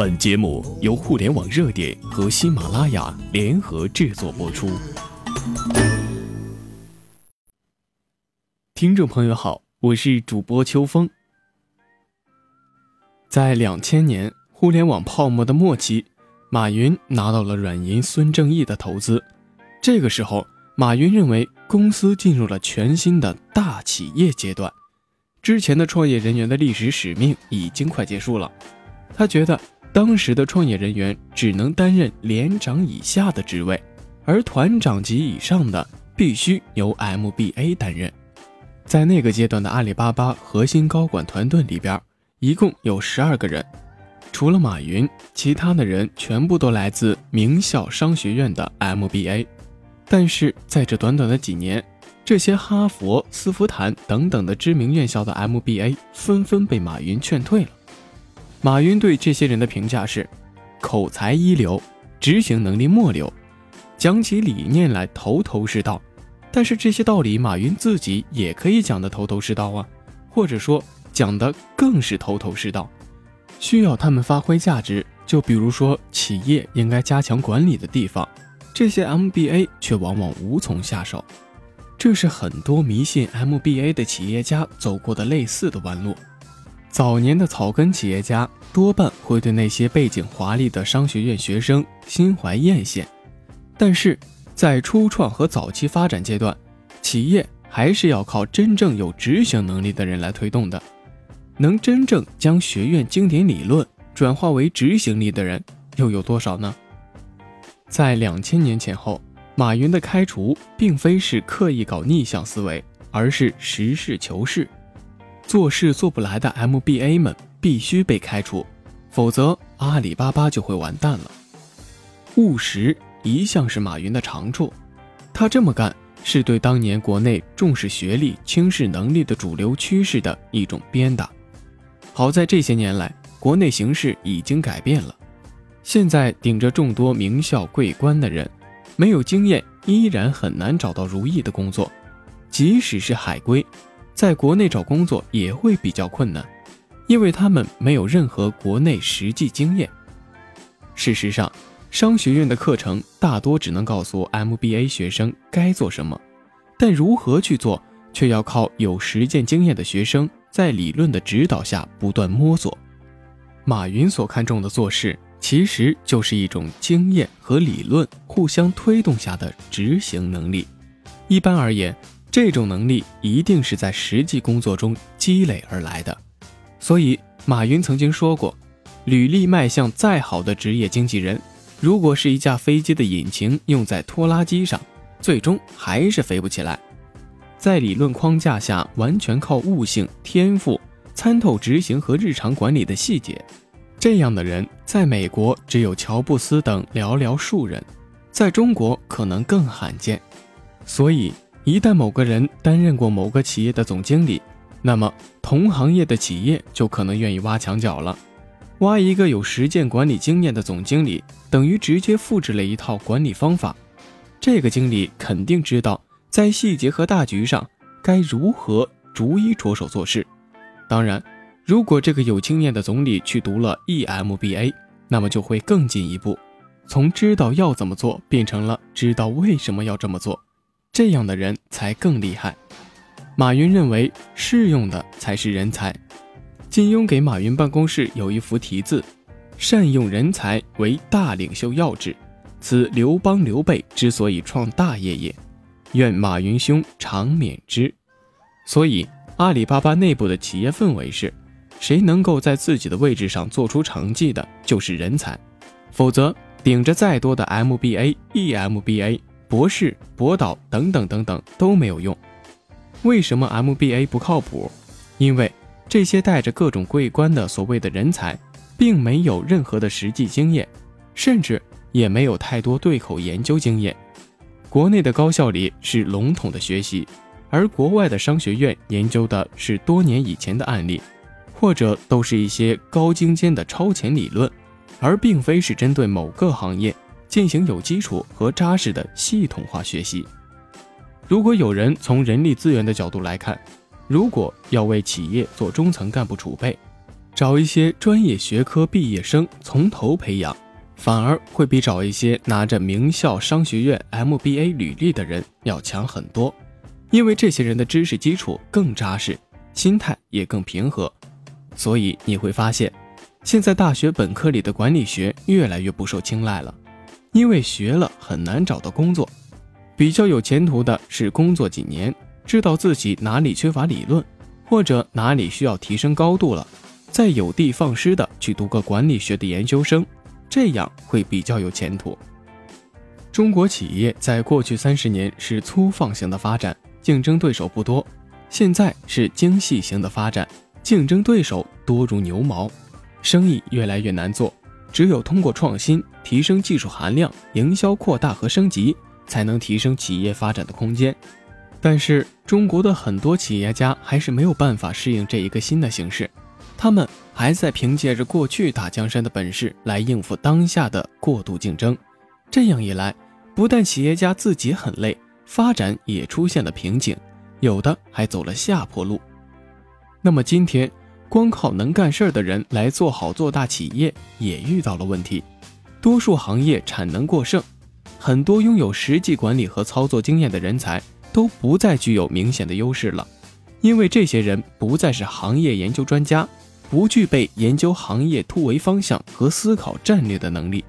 本节目由互联网热点和喜马拉雅联合制作播出。听众朋友好，我是主播秋风。在两千年互联网泡沫的末期，马云拿到了软银孙正义的投资。这个时候，马云认为公司进入了全新的大企业阶段。之前的创业人员的历史使命已经快结束了，他觉得当时的创业人员只能担任连长以下的职位，而团长级以上的必须由 MBA 担任。在那个阶段的阿里巴巴核心高管团队里边，一共有十二个人，除了马云，其他的人全部都来自名校商学院的 MBA。但是在这短短的几年，这些哈佛、斯福坦等等的知名院校的 MBA 纷纷被马云劝退了。马云对这些人的评价是：口才一流，执行能力末流，讲起理念来头头是道。但是这些道理，马云自己也可以讲得头头是道啊，或者说讲得更是头头是道。需要他们发挥价值，就比如说企业应该加强管理的地方，这些 MBA 却往往无从下手。这是很多迷信 MBA 的企业家走过的类似的弯路。早年的草根企业家多半会对那些背景华丽的商学院学生心怀艳羡，但是在初创和早期发展阶段，企业还是要靠真正有执行能力的人来推动的。能真正将学院经典理论转化为执行力的人又有多少呢？在两千年前后。马云的开除并非是刻意搞逆向思维，而是实事求是。做事做不来的 MBA 们必须被开除，否则阿里巴巴就会完蛋了。务实一向是马云的长处，他这么干是对当年国内重视学历、轻视能力的主流趋势的一种鞭打。好在这些年来，国内形势已经改变了，现在顶着众多名校桂冠的人。没有经验，依然很难找到如意的工作。即使是海归，在国内找工作也会比较困难，因为他们没有任何国内实际经验。事实上，商学院的课程大多只能告诉 MBA 学生该做什么，但如何去做，却要靠有实践经验的学生在理论的指导下不断摸索。马云所看重的做事。其实就是一种经验和理论互相推动下的执行能力。一般而言，这种能力一定是在实际工作中积累而来的。所以，马云曾经说过：“履历迈向再好的职业经纪人，如果是一架飞机的引擎用在拖拉机上，最终还是飞不起来。”在理论框架下，完全靠悟性、天赋参透执行和日常管理的细节。这样的人在美国只有乔布斯等寥寥数人，在中国可能更罕见。所以，一旦某个人担任过某个企业的总经理，那么同行业的企业就可能愿意挖墙脚了。挖一个有实践管理经验的总经理，等于直接复制了一套管理方法。这个经理肯定知道在细节和大局上该如何逐一着手做事。当然。如果这个有经验的总理去读了 EMBA，那么就会更进一步，从知道要怎么做变成了知道为什么要这么做，这样的人才更厉害。马云认为适用的才是人才。金庸给马云办公室有一幅题字：“善用人才为大领袖要旨，此刘邦刘备之所以创大业也。愿马云兄长免之。”所以阿里巴巴内部的企业氛围是。谁能够在自己的位置上做出成绩的，就是人才。否则，顶着再多的 MBA、EMBA、博士、博导等等等等都没有用。为什么 MBA 不靠谱？因为这些带着各种桂冠的所谓的人才，并没有任何的实际经验，甚至也没有太多对口研究经验。国内的高校里是笼统的学习，而国外的商学院研究的是多年以前的案例。或者都是一些高精尖的超前理论，而并非是针对某个行业进行有基础和扎实的系统化学习。如果有人从人力资源的角度来看，如果要为企业做中层干部储备，找一些专业学科毕业生从头培养，反而会比找一些拿着名校商学院 MBA 履历的人要强很多，因为这些人的知识基础更扎实，心态也更平和。所以你会发现，现在大学本科里的管理学越来越不受青睐了，因为学了很难找到工作。比较有前途的是工作几年，知道自己哪里缺乏理论，或者哪里需要提升高度了。再有的放矢的去读个管理学的研究生，这样会比较有前途。中国企业在过去三十年是粗放型的发展，竞争对手不多；现在是精细型的发展，竞争对手多如牛毛，生意越来越难做。只有通过创新、提升技术含量、营销扩大和升级，才能提升企业发展的空间。但是，中国的很多企业家还是没有办法适应这一个新的形势。他们还在凭借着过去打江山的本事来应付当下的过度竞争，这样一来，不但企业家自己很累，发展也出现了瓶颈，有的还走了下坡路。那么今天，光靠能干事儿的人来做好做大企业，也遇到了问题。多数行业产能过剩，很多拥有实际管理和操作经验的人才都不再具有明显的优势了，因为这些人不再是行业研究专家。不具备研究行业突围方向和思考战略的能力，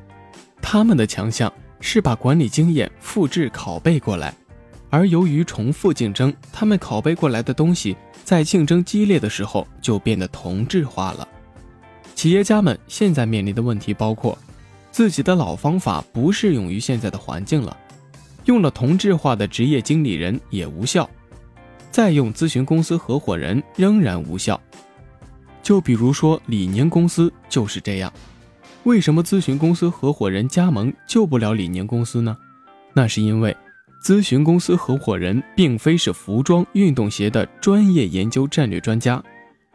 他们的强项是把管理经验复制拷贝过来，而由于重复竞争，他们拷贝过来的东西在竞争激烈的时候就变得同质化了。企业家们现在面临的问题包括，自己的老方法不适用于现在的环境了，用了同质化的职业经理人也无效，再用咨询公司合伙人仍然无效。就比如说李宁公司就是这样，为什么咨询公司合伙人加盟救不了李宁公司呢？那是因为咨询公司合伙人并非是服装运动鞋的专业研究战略专家，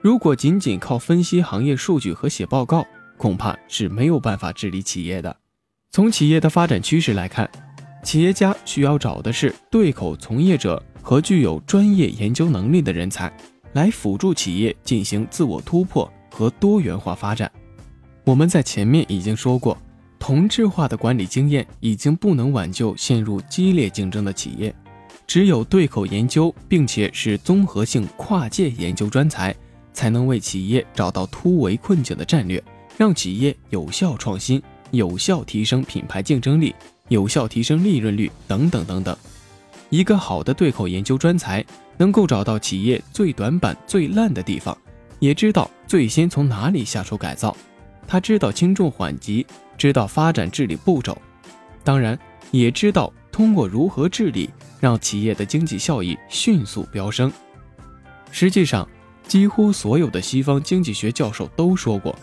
如果仅仅靠分析行业数据和写报告，恐怕是没有办法治理企业的。从企业的发展趋势来看，企业家需要找的是对口从业者和具有专业研究能力的人才。来辅助企业进行自我突破和多元化发展。我们在前面已经说过，同质化的管理经验已经不能挽救陷入激烈竞争的企业，只有对口研究，并且是综合性跨界研究专才，才能为企业找到突围困境的战略，让企业有效创新、有效提升品牌竞争力、有效提升利润率等等等等。一个好的对口研究专才。能够找到企业最短板、最烂的地方，也知道最先从哪里下手改造。他知道轻重缓急，知道发展治理步骤，当然也知道通过如何治理让企业的经济效益迅速飙升。实际上，几乎所有的西方经济学教授都说过，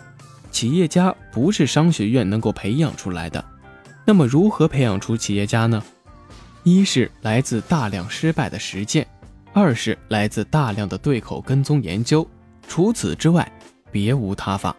企业家不是商学院能够培养出来的。那么，如何培养出企业家呢？一是来自大量失败的实践。二是来自大量的对口跟踪研究，除此之外，别无他法。